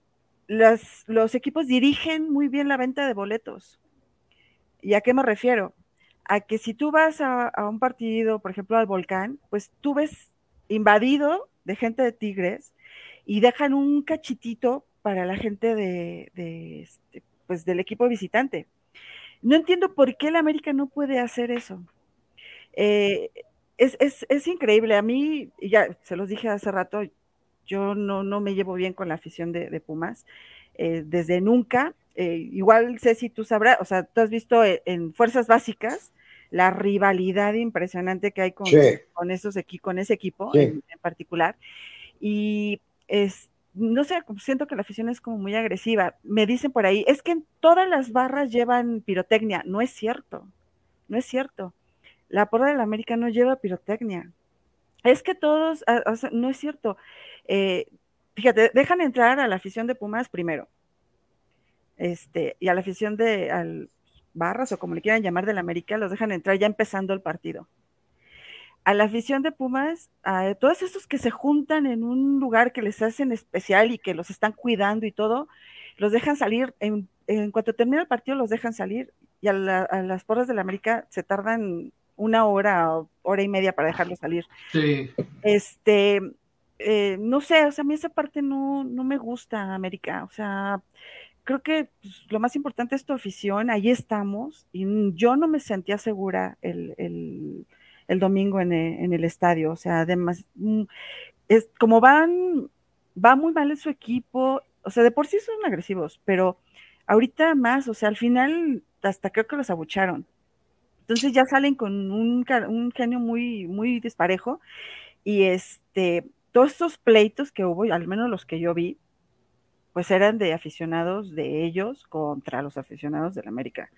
las, los equipos dirigen muy bien la venta de boletos. ¿Y a qué me refiero? A que si tú vas a, a, un partido, por ejemplo, al volcán, pues tú ves invadido de gente de Tigres y dejan un cachitito para la gente de, de este, pues del equipo visitante. No entiendo por qué el América no puede hacer eso. Eh, es, es, es, increíble. A mí, ya se los dije hace rato, yo no, no me llevo bien con la afición de, de Pumas. Eh, desde nunca. Eh, igual sé si tú sabrás, o sea, tú has visto en, en Fuerzas Básicas la rivalidad impresionante que hay con, sí. con, esos con ese equipo sí. en, en, particular. Y es, no sé, siento que la afición es como muy agresiva. Me dicen por ahí, es que en todas las barras llevan pirotecnia. No es cierto, no es cierto. La porra del América no lleva pirotecnia. Es que todos, ah, no es cierto. Eh, fíjate, dejan entrar a la afición de Pumas primero. Este, y a la afición de al Barras o como le quieran llamar del América, los dejan entrar ya empezando el partido a la afición de Pumas, a todos esos que se juntan en un lugar que les hacen especial y que los están cuidando y todo, los dejan salir, en, cuanto termina el partido los dejan salir y a, las porras de la América se tardan una hora o hora y media para dejarlos salir. Sí. Este, eh, no sé, o sea, a mí esa parte no, no me gusta, América, o sea, creo que pues, lo más importante es tu afición, ahí estamos, y yo no me sentía segura el el domingo en, e, en el estadio. O sea, además, mm, es como van, va muy mal en su equipo. O sea, de por sí son agresivos, pero ahorita más, o sea, al final hasta creo que los abucharon. Entonces ya salen con un, un genio muy, muy disparejo. Y este, todos esos pleitos que hubo, al menos los que yo vi, pues eran de aficionados de ellos contra los aficionados del América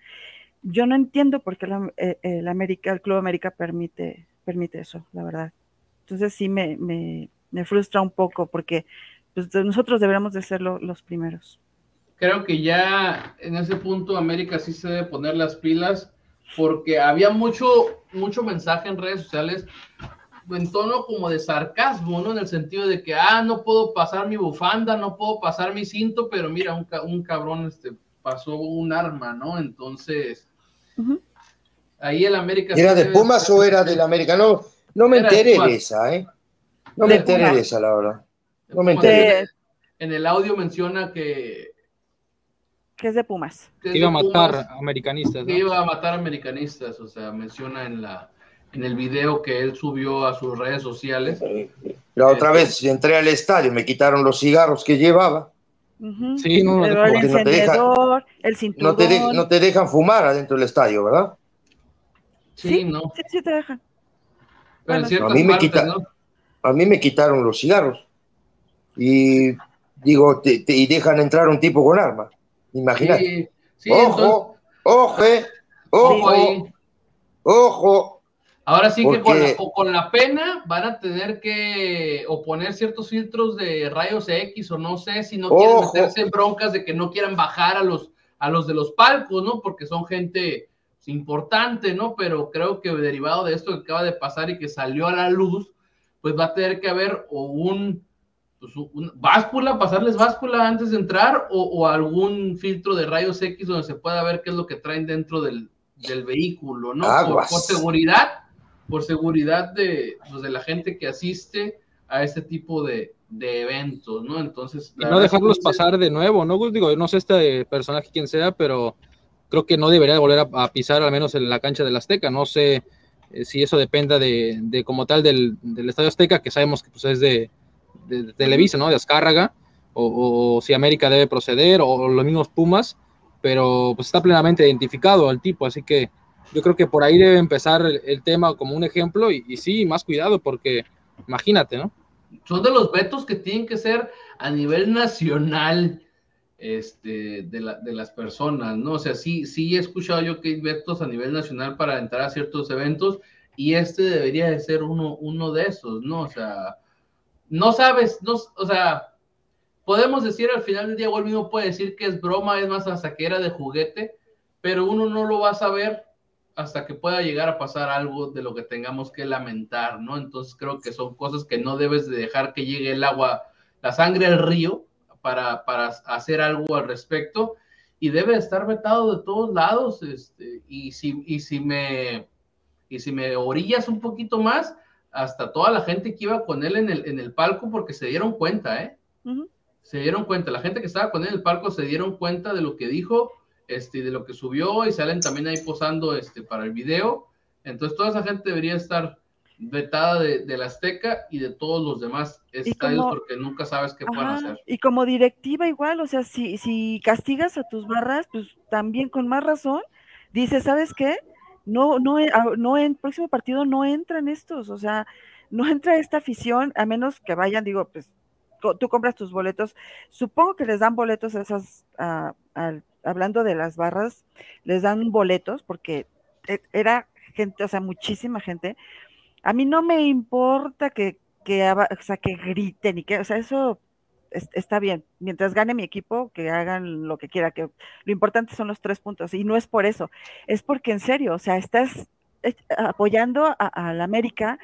yo no entiendo por qué eh, el, América, el Club América permite, permite eso, la verdad. Entonces sí me, me, frustra un poco porque pues, nosotros deberíamos de ser los primeros. Creo que ya en ese punto América sí se debe poner las pilas porque había mucho, mucho mensaje en redes sociales en tono como de sarcasmo, ¿no? En el sentido de que, ah, no puedo pasar mi bufanda, no puedo pasar mi cinto, pero mira, un, un cabrón este, pasó un arma, ¿no? Entonces, Ahí el América. ¿Era de Pumas o era del América? No, no me enteré de, esa, ¿eh? No me enteré de esa, la verdad. No me enteré. En el audio menciona que. Que es de Pumas. Que iba a matar americanistas. Que iba a matar americanistas, o sea, menciona en la en el video que él subió a sus redes sociales. La otra este, vez entré al estadio, me quitaron los cigarros que llevaba. Sí, no, el encendedor, el cinturón. No te, dejan fumar adentro del estadio, ¿verdad? Sí, no. Sí, sí te dejan. a, mí me a mí me quitaron los cigarros. Y digo, y dejan entrar un tipo con arma. Imagínate. ojo, ojo, eh, ojo, ojo, Ahora sí que con la, con la, pena van a tener que oponer ciertos filtros de rayos X o no sé si no quieren meterse en broncas de que no quieran bajar a los, a los de los palcos, ¿no? Porque son gente importante, ¿no? Pero creo que derivado de esto que acaba de pasar y que salió a la luz, pues va a tener que haber o un, pues báscula, pasarles báscula antes de entrar o, o, algún filtro de rayos X donde se pueda ver qué es lo que traen dentro del, del vehículo, ¿no? por seguridad por seguridad de, pues, de la gente que asiste a este tipo de, de eventos, ¿no? Entonces... Y no dejarlos pasar de nuevo, ¿no? Digo, no sé este personaje quién sea, pero creo que no debería volver a, pisar al menos en la cancha del Azteca, no sé eh, si eso dependa de, de como tal del, del, Estadio Azteca, que sabemos que pues, es de, de, Televisa, ¿no? De Azcárraga, o, o, si América debe proceder, o los mismos Pumas, pero pues está plenamente identificado al tipo, así que yo creo que por ahí debe empezar el, tema como un ejemplo y, sí, más cuidado porque imagínate, ¿no? Son de los vetos que tienen que ser a nivel nacional este, de, las personas, ¿no? O sea, sí, sí he escuchado yo que hay vetos a nivel nacional para entrar a ciertos eventos y este debería de ser uno, uno de esos, ¿no? O sea, no sabes, no, o sea, podemos decir al final del día, o el mismo puede decir que es broma, es más hasta que era de juguete, pero uno no lo va a saber hasta que pueda llegar a pasar algo de lo que tengamos que lamentar, ¿no? Entonces creo que son cosas que no debes de dejar que llegue el agua, la sangre al río para, para hacer algo al respecto y debe estar vetado de todos lados, este, y si, y si me, y si me orillas un poquito más, hasta toda la gente que iba con él en el, en el palco, porque se dieron cuenta, ¿eh? Se dieron cuenta, la gente que estaba con él en el palco se dieron cuenta de lo que dijo, este, de lo que subió y salen también ahí posando este, para el video. Entonces toda esa gente debería estar vetada de, la Azteca y de todos los demás estadios porque nunca sabes qué pueden hacer. Y como directiva igual, o sea, si, si castigas a tus barras, pues también con más razón, dices, ¿sabes qué? No, no, no en próximo partido no entran estos, o sea, no entra esta afición, a menos que vayan, digo, pues tú compras tus boletos, supongo que les dan boletos a esas, hablando de las barras, les dan boletos porque e, era gente, o sea, muchísima gente. A mí no me importa que, que, o sea, que griten y que, o sea, eso está bien. Mientras gane mi equipo, que hagan lo que quiera, que lo importante son los tres puntos. Y no es por eso, es porque en serio, o sea, estás eh, apoyando a, la América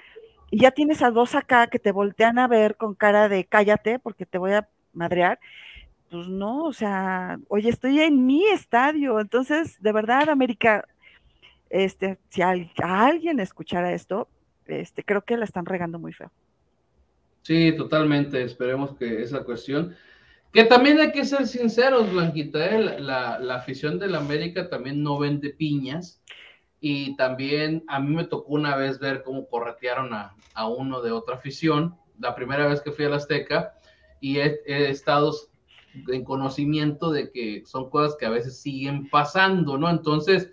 y ya tienes a dos acá que te voltean a ver con cara de cállate porque te voy a madrear. Pues no, o sea, oye, estoy en mi estadio, entonces, de verdad, América, este, si alguien escuchara esto, este, creo que la están regando muy feo. Sí, totalmente. Esperemos que esa cuestión. Que también hay que ser sinceros, Blanquita, ¿eh? la, la, afición del América también no vende piñas. Y también a mí me tocó una vez ver cómo corretearon a, a uno de otra afición, la primera vez que fui a la Azteca, y he, estado en conocimiento de que son cosas que a veces siguen pasando, ¿no? Entonces,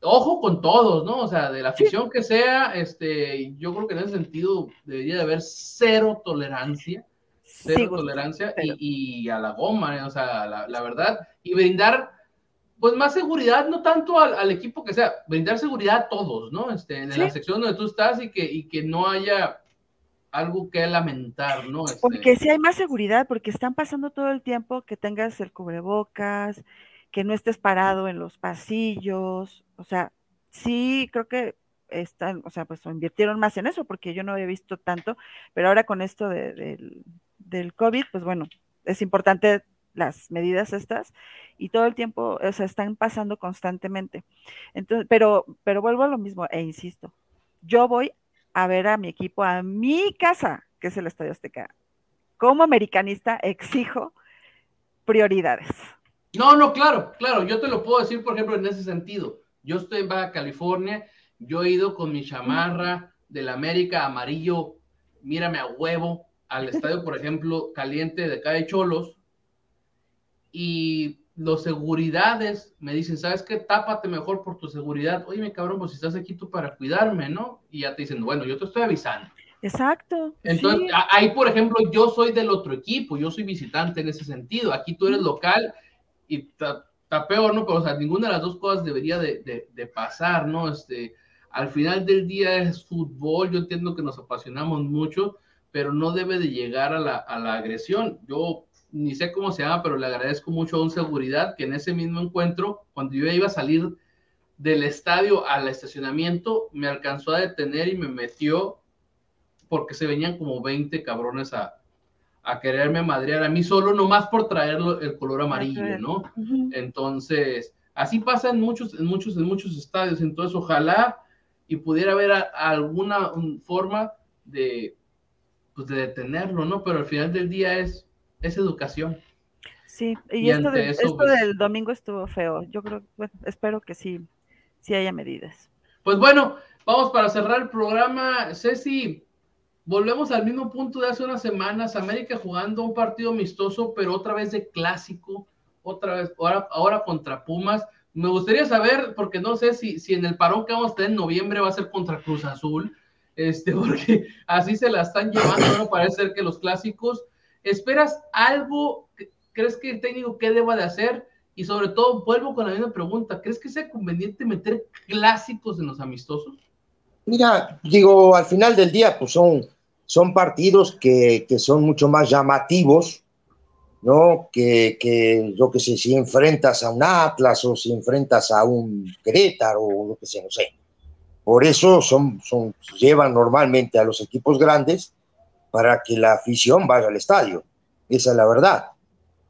ojo con todos, ¿no? O sea, de la afición que sea, este, yo creo que en ese sentido debería de haber cero tolerancia, cero tolerancia y, a la goma, o sea, la, verdad, y brindar, pues más seguridad, no tanto al, equipo que sea, brindar seguridad a todos, ¿no? Este, en la sección donde tú estás y que, y que no haya algo que lamentar, ¿no? Este, porque si hay más seguridad, porque están pasando todo el tiempo que tengas el cubrebocas, que no estés parado en los pasillos, o sea, sí creo que están, o sea, pues invirtieron más en eso, porque yo no había visto tanto, pero ahora con esto del, del COVID, pues bueno, es importante las medidas estas y todo el tiempo, o sea, están pasando constantemente. Entonces, pero, pero vuelvo a lo mismo e insisto, yo voy a ver a mi equipo a mi casa, que es el Estadio Azteca. Como americanista exijo prioridades. No, no, claro, claro, yo te lo puedo decir, por ejemplo, en ese sentido. Yo estoy en Baja California, yo he ido con mi chamarra del América amarillo, mírame a huevo, al estadio, por ejemplo, caliente de acá de Cholos, y los seguridades me dicen, ¿sabes qué? Tápate mejor por tu seguridad. Oye, mi cabrón, pues si estás aquí tú para cuidarme, ¿no? Y ya te dicen, bueno, yo te estoy avisando. Exacto. Entonces, ahí, por ejemplo, yo soy del otro equipo, yo soy visitante en ese sentido. Aquí tú eres local y está peor, ¿no? Pero, o sea, ninguna de las dos cosas debería de, de, pasar, ¿no? Este, al final del día es fútbol, yo entiendo que nos apasionamos mucho, pero no debe de llegar a la, a la agresión. Yo ni sé cómo se llama, pero le agradezco mucho a un seguridad que en ese mismo encuentro, cuando yo iba a salir del estadio al estacionamiento, me alcanzó a detener y me metió porque se venían como 20 cabrones a, a quererme madrear a mí solo, nomás por traer el color amarillo, ¿no? Entonces, así pasa en muchos, en muchos, en muchos estadios. Entonces, ojalá y pudiera haber alguna forma de, pues, de detenerlo, ¿no? Pero al final del día es, es educación. Sí, y, esto, pues del domingo estuvo feo. Yo creo, bueno, espero que sí, sí haya medidas. Pues bueno, vamos para cerrar el programa. Ceci, Volvemos al mismo punto de hace unas semanas, América jugando un partido amistoso, pero otra vez de clásico, otra vez, ahora, ahora contra Pumas. Me gustaría saber, porque no sé si, si en el parón que vamos a tener en noviembre va a ser contra Cruz Azul, este, porque así se la están llevando, bueno, parece ser que los clásicos. ¿Esperas algo? ¿Crees que el técnico qué deba de hacer? Y sobre todo, vuelvo con la misma pregunta, ¿crees que sea conveniente meter clásicos en los amistosos? Mira, digo, al final del día, pues son son partidos que, son mucho más llamativos, ¿no? Que, que, yo que sé, si enfrentas a un Atlas o si enfrentas a un Querétaro o lo que sea, no sé. Por eso son, son, llevan normalmente a los equipos grandes para que la afición vaya al estadio. Esa es la verdad.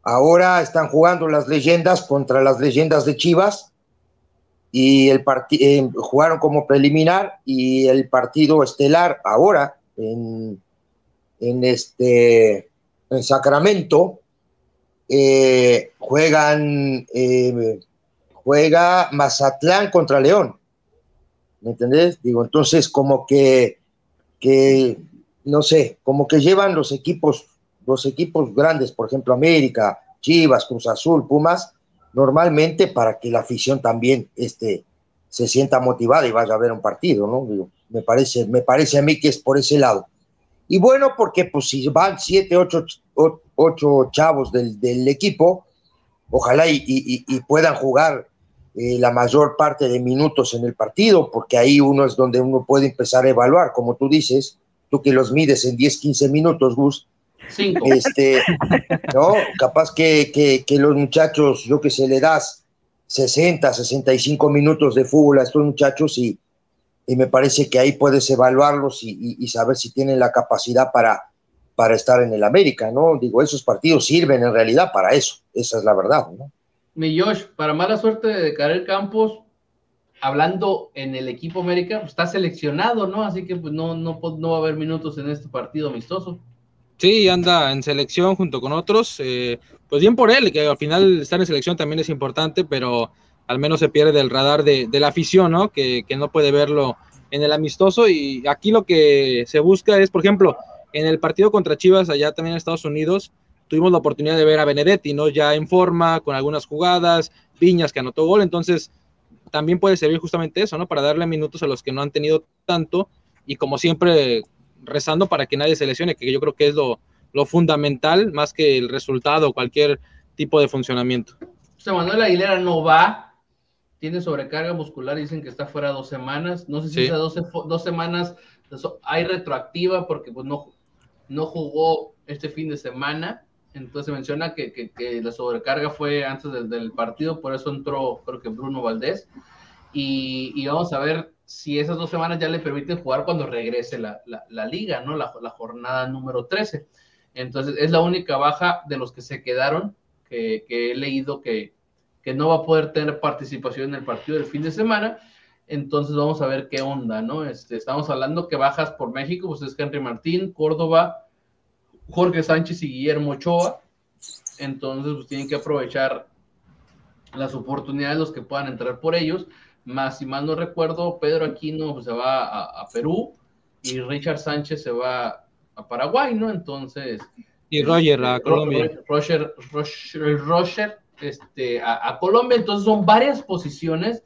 Ahora están jugando las leyendas contra las leyendas de Chivas y el eh, jugaron como preliminar y el partido estelar ahora en, este, en Sacramento, eh, juegan, eh, juega Mazatlán contra León. ¿Me entendés? Digo, entonces como que, que, no sé, como que llevan los equipos, los equipos grandes, por ejemplo, América, Chivas, Cruz Azul, Pumas, normalmente para que la afición también este, se sienta motivada y vaya a ver un partido, ¿no? Me parece, me parece a mí que es por ese lado. Y bueno, porque pues si van siete, ocho, ocho chavos del, del equipo, ojalá y puedan jugar eh, la mayor parte de minutos en el partido, porque ahí uno es donde uno puede empezar a evaluar, como tú dices, tú que los mides en 10, 15 minutos, Gus. Cinco. Este, ¿no? Capaz que, que, que los muchachos, yo que sé, le das 60, 65 minutos de fútbol a estos muchachos y, y me parece que ahí puedes evaluarlos y, y, y, saber si tienen la capacidad para, para estar en el América, ¿no? Digo, esos partidos sirven en realidad para eso, esa es la verdad, ¿no? Mi Josh, para mala suerte de Karel Campos, hablando en el equipo América, pues está seleccionado, ¿no? Así que pues no, no, no va a haber minutos en este partido amistoso. Sí, anda en selección junto con otros. Eh, pues bien por él, que al final estar en selección también es importante, pero al menos se pierde del radar de, la afición, ¿no? Que, que, no puede verlo en el amistoso. Y aquí lo que se busca es, por ejemplo, en el partido contra Chivas, allá también en Estados Unidos, tuvimos la oportunidad de ver a Benedetti, ¿no? Ya en forma, con algunas jugadas, Piñas que anotó gol, entonces también puede servir justamente eso, ¿no? Para darle minutos a los que no han tenido tanto y como siempre rezando para que nadie se lesione, que yo creo que es lo, lo fundamental más que el resultado o cualquier tipo de funcionamiento. Sea, Manuel Aguilera no va, tiene sobrecarga muscular, dicen que está fuera dos semanas, no sé si sí. esas dos, dos semanas hay retroactiva porque pues no, no jugó este fin de semana, entonces menciona que, la sobrecarga fue antes del, partido, por eso entró creo que Bruno Valdés. Y, vamos a ver si esas dos semanas ya le permiten jugar cuando regrese la, liga, ¿no? La, la, jornada número 13. Entonces es la única baja de los que se quedaron, que, he leído que, que no va a poder tener participación en el partido del fin de semana. Entonces vamos a ver qué onda, ¿no? Este, estamos hablando que bajas por México, pues es Henry Martín, Córdoba, Jorge Sánchez y Guillermo Ochoa. Entonces, pues tienen que aprovechar las oportunidades los que puedan entrar por ellos. Más, si mal no recuerdo, Pedro Aquino pues, se va a, a, Perú y Richard Sánchez se va a Paraguay, ¿no? Entonces. Y Roger a Colombia. Roger, Roger, Roger este, a, a Colombia. Entonces, son varias posiciones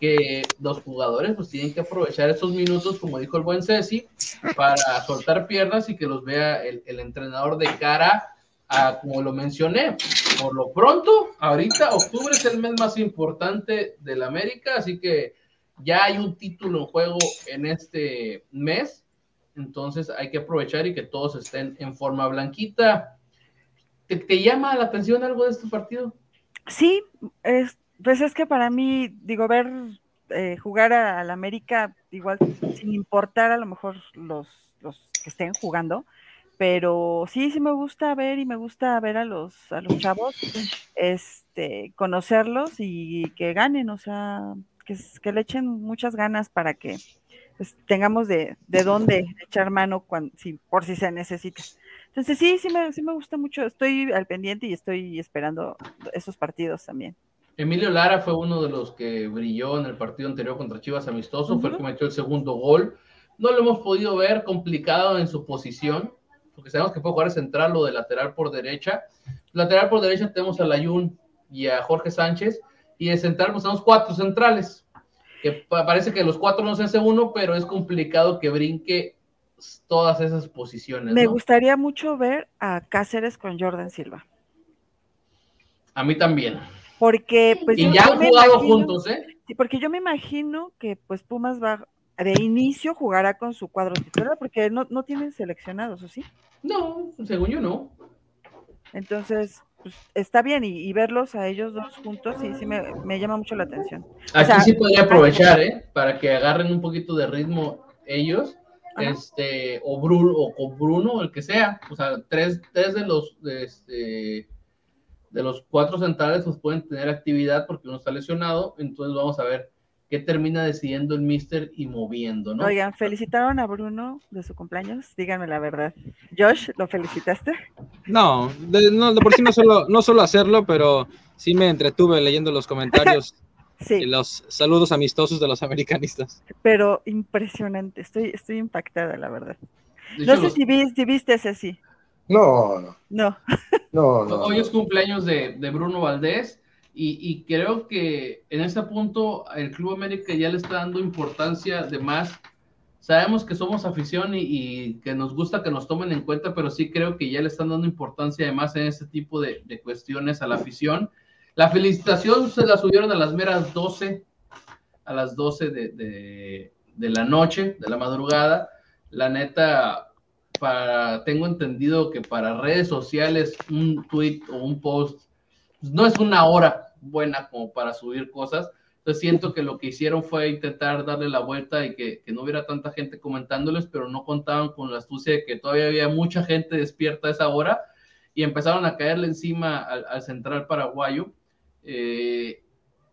que los jugadores pues tienen que aprovechar esos minutos, como dijo el buen Ceci, para soltar piernas y que los vea el, el, entrenador de cara a, como lo mencioné, por lo pronto, ahorita octubre es el mes más importante de la América, así que ya hay un título en juego en este mes, entonces hay que aprovechar y que todos estén en forma blanquita. ¿Te, te llama la atención algo de este partido? Sí, es, pues es que para mí, digo, ver eh, jugar a, la América, igual sin importar a lo mejor los, los que estén jugando, pero sí, sí me gusta ver y me gusta ver a los, a los chavos, este, conocerlos y que ganen, o sea, que, que le echen muchas ganas para que pues, tengamos de, de dónde echar mano cuando, si, por si se necesita. Entonces sí, sí me, sí me gusta mucho, estoy al pendiente y estoy esperando esos partidos también. Emilio Lara fue uno de los que brilló en el partido anterior contra Chivas Amistoso, uh -huh. fue el que metió el segundo gol. No lo hemos podido ver complicado en su posición, porque sabemos que puede jugar central o de lateral por derecha. Lateral por derecha tenemos a Layun y a Jorge Sánchez, y de central pues tenemos cuatro centrales, que parece que los cuatro no se hace uno, pero es complicado que brinque todas esas posiciones. Me ¿no? gustaría mucho ver a Cáceres con Jordan Silva. A mí también porque pues y ya han jugado imagino, juntos, ¿eh? Sí, porque yo me imagino que pues Pumas va de inicio jugará con su cuadro titular porque no, no tienen seleccionados, ¿o sí? No, según yo no. Entonces, pues, está bien y, y, verlos a ellos dos juntos sí, sí me, me llama mucho la atención. Aquí o sea, sí podría aprovechar, ¿eh? Para que agarren un poquito de ritmo ellos, Ajá. este, o Bruno, o con Bruno, el que sea, o sea, tres, tres de los, de este de los cuatro centrales pues pueden tener actividad porque uno está lesionado, entonces vamos a ver qué termina decidiendo el mister y moviendo, ¿no? Oigan, felicitaron a Bruno de su cumpleaños, díganme la verdad. Josh, ¿lo felicitaste? No, de, no, de por sí no solo, no solo hacerlo, pero sí me entretuve leyendo los comentarios sí. y los saludos amistosos de los americanistas. Pero impresionante, estoy, estoy impactada, la verdad. No sé los... si, viste, si viste ese sí. No, no. No. No, no, Hoy es cumpleaños de, de Bruno Valdés y, y, creo que en este punto el Club América ya le está dando importancia de más sabemos que somos afición y, que nos gusta que nos tomen en cuenta, pero sí creo que ya le están dando importancia además en este tipo de, cuestiones a la afición. La felicitación se la subieron a las meras 12, a las 12 de, de la noche, de la madrugada. La neta, para, tengo entendido que para redes sociales un tweet o un post pues, no es una hora buena como para subir cosas. Entonces siento que lo que hicieron fue intentar darle la vuelta y que, no hubiera tanta gente comentándoles, pero no contaban con la astucia de que todavía había mucha gente despierta a esa hora y empezaron a caerle encima al, central paraguayo. Eh,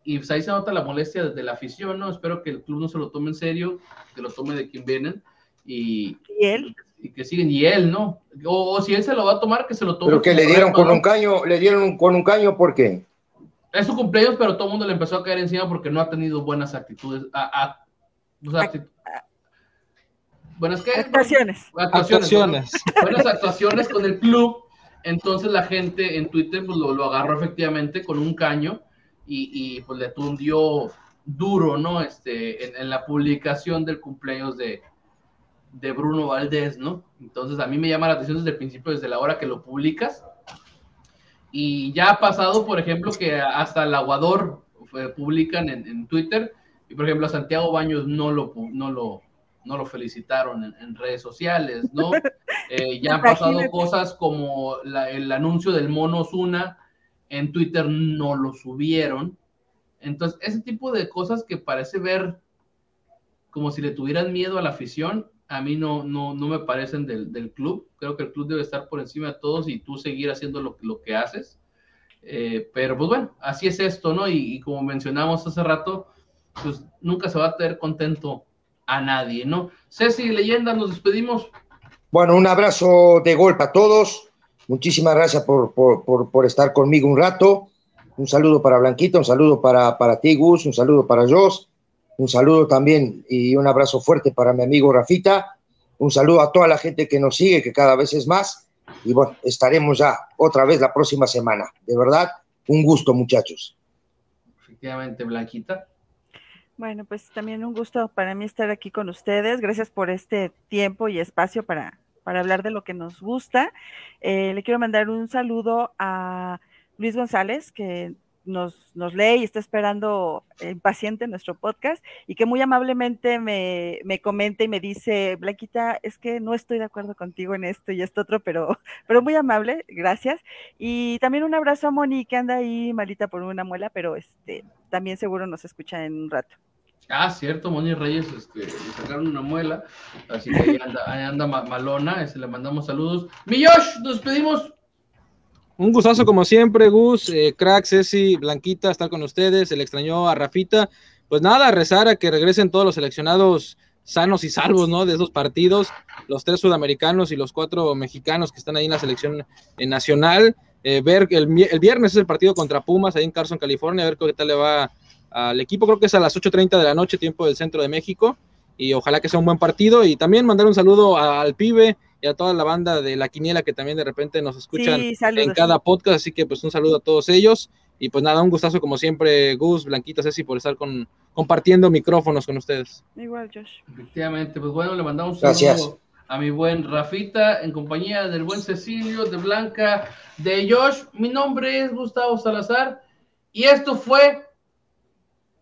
y pues ahí se nota la molestia de la afición, ¿no? Espero que el club no se lo tome en serio, que lo tome de quien vienen y, ¿Y él? Y que siguen, y él, ¿no? O, si él se lo va a tomar, que se lo tome. Pero que le dieron con un caño, le dieron con un caño, ¿por qué? Es su cumpleaños, pero todo el mundo le empezó a caer encima porque no ha tenido buenas actitudes. A, buenas ¿qué? Actuaciones. Actuaciones. Buenas actuaciones con el club. Entonces la gente en Twitter pues, lo, agarró efectivamente con un caño y, y pues le tundió duro, ¿no? Este, en la publicación del cumpleaños de, de Bruno Valdés, ¿no? Entonces a mí me llama la atención desde el principio, desde la hora que lo publicas. Y ya ha pasado, por ejemplo, que hasta el aguador publican en, Twitter, y por ejemplo a Santiago Baños no lo, no lo, no lo felicitaron en, redes sociales, ¿no? Eh, ya han pasado cosas como el anuncio del mono Zuna en Twitter no lo subieron. Entonces, ese tipo de cosas que parece ver como si le tuvieran miedo a la afición, a mí no, no, no me parecen del, del, club. Creo que el club debe estar por encima de todos y tú seguir haciendo lo, lo que haces. Eh, pero pues bueno, así es esto, ¿no? Y, como mencionamos hace rato, pues nunca se va a tener contento a nadie, ¿no? Ceci, leyenda, nos despedimos. Bueno, un abrazo de golpe a todos. Muchísimas gracias por, por, por, por estar conmigo un rato. Un saludo para Blanquita, un saludo para, para ti, Gus, un saludo para Jos un saludo también y un abrazo fuerte para mi amigo Rafita. Un saludo a toda la gente que nos sigue, que cada vez es más. Y bueno, estaremos ya otra vez la próxima semana. De verdad, un gusto, muchachos. Efectivamente, Blanquita. Bueno, pues también un gusto para mí estar aquí con ustedes. Gracias por este tiempo y espacio para, para hablar de lo que nos gusta. Eh, le quiero mandar un saludo a Luis González, que nos, nos lee y está esperando impaciente nuestro podcast y que muy amablemente me, me comenta y me dice, Blanquita, es que no estoy de acuerdo contigo en esto y esto otro, pero, pero muy amable, gracias. Y también un abrazo a Moni, que anda ahí malita por una muela, pero este también seguro nos escucha en un rato. Ah, cierto, Moni Reyes este, le sacaron una muela, así que ahí anda, malona, este, le mandamos saludos. Mi Josh, nos pedimos un gustazo como siempre, Gus, eh, Crack, Ceci, Blanquita, estar con ustedes. Se le extrañó a Rafita. Pues nada, rezar a que regresen todos los seleccionados sanos y salvos, ¿no? De esos partidos, los tres sudamericanos y los cuatro mexicanos que están ahí en la selección eh, nacional. Eh, ver el, el, viernes es el partido contra Pumas ahí en Carson, California, a ver qué tal le va al equipo. Creo que es a las 8.30 de la noche, tiempo del centro de México. Y ojalá que sea un buen partido. Y también mandar un saludo al pibe, y a toda la banda de La Quiniela que también de repente nos escuchan en cada podcast, así que pues un saludo a todos ellos y pues nada, un gustazo como siempre, Gus, Blanquita, Ceci, por estar con, compartiendo micrófonos con ustedes. Igual, Josh. Efectivamente, pues bueno, le mandamos un saludo a mi buen Rafita, en compañía del buen Cecilio, de Blanca, de Josh. Mi nombre es Gustavo Salazar y esto fue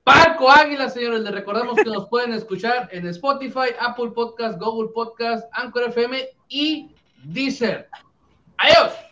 Parco Águila, señores. Les recordamos que nos pueden escuchar en Spotify, Apple Podcast, Google Podcast, Anchor FM y Deezer. Adiós.